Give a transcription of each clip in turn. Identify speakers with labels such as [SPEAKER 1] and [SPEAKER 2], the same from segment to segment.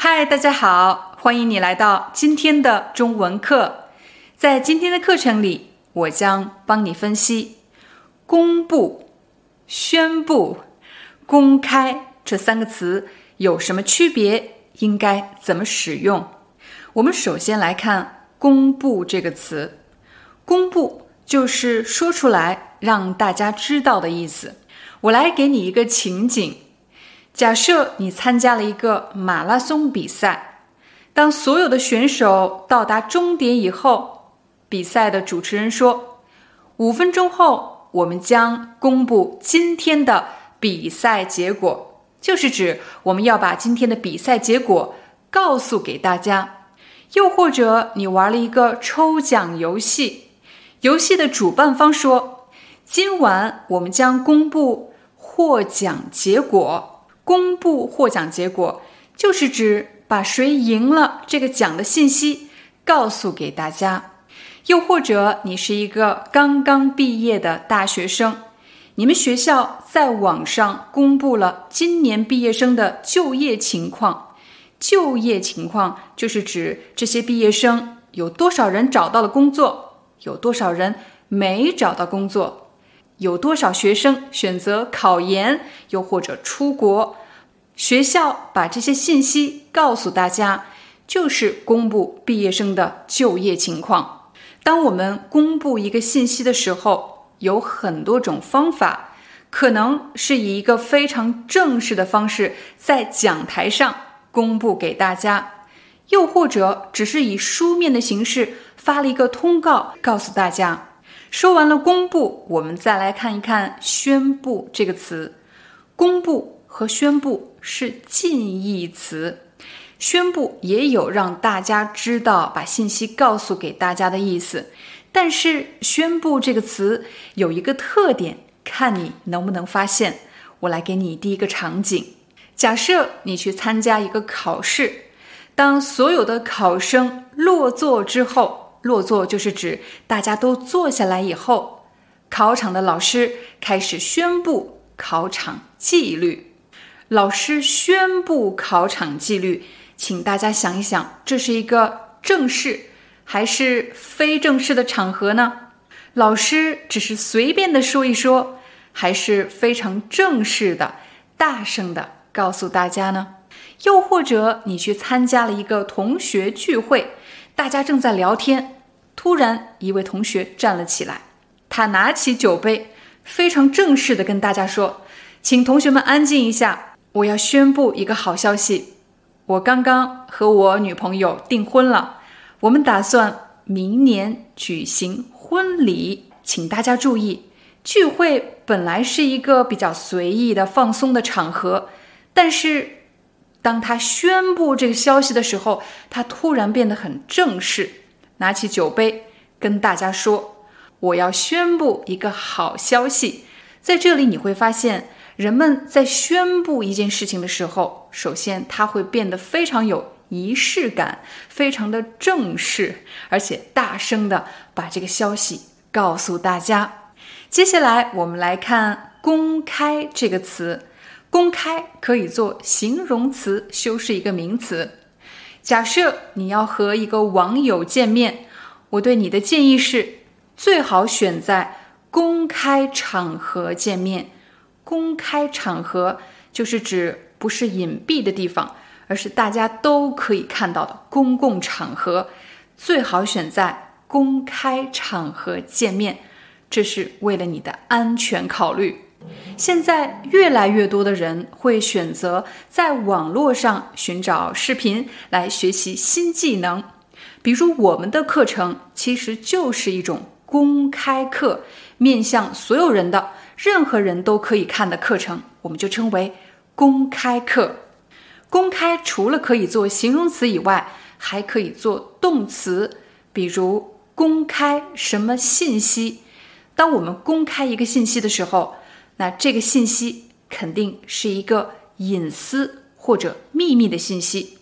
[SPEAKER 1] 嗨，大家好，欢迎你来到今天的中文课。在今天的课程里，我将帮你分析“公布”“宣布”“公开”这三个词有什么区别，应该怎么使用。我们首先来看“公布”这个词，“公布”就是说出来让大家知道的意思。我来给你一个情景。假设你参加了一个马拉松比赛，当所有的选手到达终点以后，比赛的主持人说：“五分钟后，我们将公布今天的比赛结果。”就是指我们要把今天的比赛结果告诉给大家。又或者你玩了一个抽奖游戏，游戏的主办方说：“今晚我们将公布获奖结果。”公布获奖结果，就是指把谁赢了这个奖的信息告诉给大家。又或者你是一个刚刚毕业的大学生，你们学校在网上公布了今年毕业生的就业情况。就业情况就是指这些毕业生有多少人找到了工作，有多少人没找到工作。有多少学生选择考研，又或者出国？学校把这些信息告诉大家，就是公布毕业生的就业情况。当我们公布一个信息的时候，有很多种方法，可能是以一个非常正式的方式在讲台上公布给大家，又或者只是以书面的形式发了一个通告告诉大家。说完了公布，我们再来看一看“宣布”这个词。公布和宣布是近义词，宣布也有让大家知道、把信息告诉给大家的意思。但是“宣布”这个词有一个特点，看你能不能发现。我来给你第一个场景：假设你去参加一个考试，当所有的考生落座之后。落座就是指大家都坐下来以后，考场的老师开始宣布考场纪律。老师宣布考场纪律，请大家想一想，这是一个正式还是非正式的场合呢？老师只是随便的说一说，还是非常正式的、大声的告诉大家呢？又或者你去参加了一个同学聚会？大家正在聊天，突然一位同学站了起来，他拿起酒杯，非常正式的跟大家说：“请同学们安静一下，我要宣布一个好消息，我刚刚和我女朋友订婚了，我们打算明年举行婚礼，请大家注意，聚会本来是一个比较随意的、放松的场合，但是。”当他宣布这个消息的时候，他突然变得很正式，拿起酒杯跟大家说：“我要宣布一个好消息。”在这里你会发现，人们在宣布一件事情的时候，首先他会变得非常有仪式感，非常的正式，而且大声的把这个消息告诉大家。接下来我们来看“公开”这个词。公开可以做形容词修饰一个名词。假设你要和一个网友见面，我对你的建议是，最好选在公开场合见面。公开场合就是指不是隐蔽的地方，而是大家都可以看到的公共场合。最好选在公开场合见面，这是为了你的安全考虑。现在越来越多的人会选择在网络上寻找视频来学习新技能，比如我们的课程其实就是一种公开课，面向所有人的，任何人都可以看的课程，我们就称为公开课。公开除了可以做形容词以外，还可以做动词，比如公开什么信息。当我们公开一个信息的时候，那这个信息肯定是一个隐私或者秘密的信息。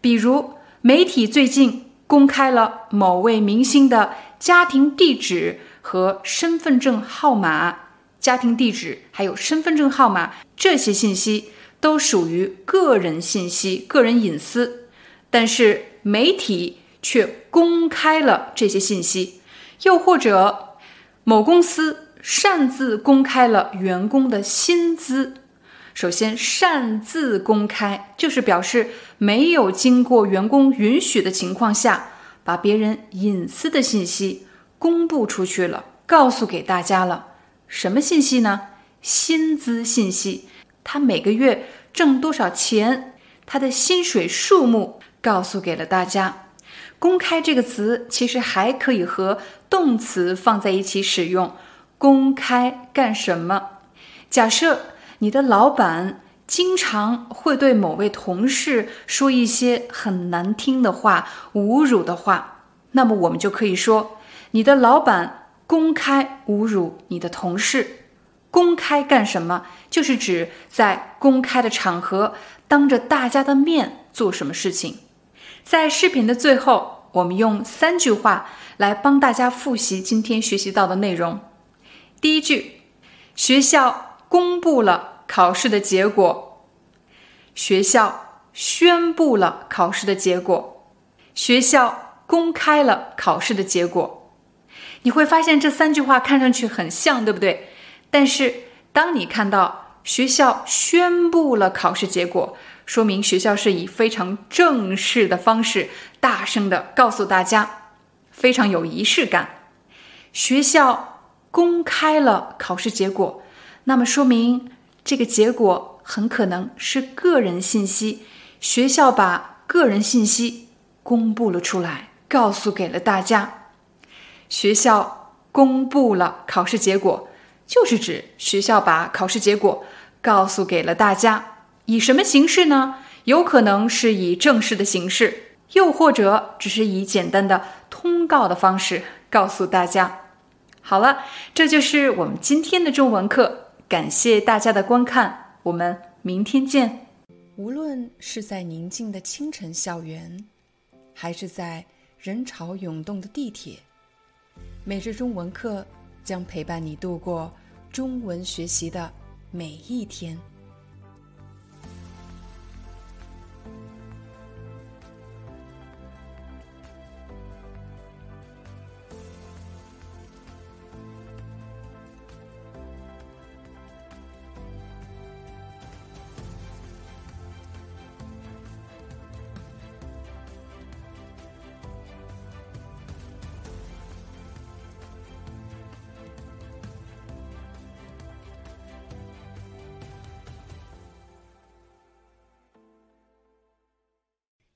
[SPEAKER 1] 比如，媒体最近公开了某位明星的家庭地址和身份证号码，家庭地址还有身份证号码这些信息。都属于个人信息、个人隐私，但是媒体却公开了这些信息。又或者，某公司擅自公开了员工的薪资。首先，擅自公开就是表示没有经过员工允许的情况下，把别人隐私的信息公布出去了，告诉给大家了。什么信息呢？薪资信息。他每个月挣多少钱？他的薪水数目告诉给了大家。公开这个词其实还可以和动词放在一起使用。公开干什么？假设你的老板经常会对某位同事说一些很难听的话、侮辱的话，那么我们就可以说你的老板公开侮辱你的同事。公开干什么？就是指在公开的场合，当着大家的面做什么事情。在视频的最后，我们用三句话来帮大家复习今天学习到的内容。第一句，学校公布了考试的结果。学校宣布了考试的结果。学校公开了考试的结果。你会发现这三句话看上去很像，对不对？但是，当你看到学校宣布了考试结果，说明学校是以非常正式的方式，大声的告诉大家，非常有仪式感。学校公开了考试结果，那么说明这个结果很可能是个人信息，学校把个人信息公布了出来，告诉给了大家。学校公布了考试结果。就是指学校把考试结果告诉给了大家，以什么形式呢？有可能是以正式的形式，又或者只是以简单的通告的方式告诉大家。好了，这就是我们今天的中文课，感谢大家的观看，我们明天见。无论是在宁静的清晨校园，还是在人潮涌动的地铁，每日中文课。将陪伴你度过中文学习的每一天。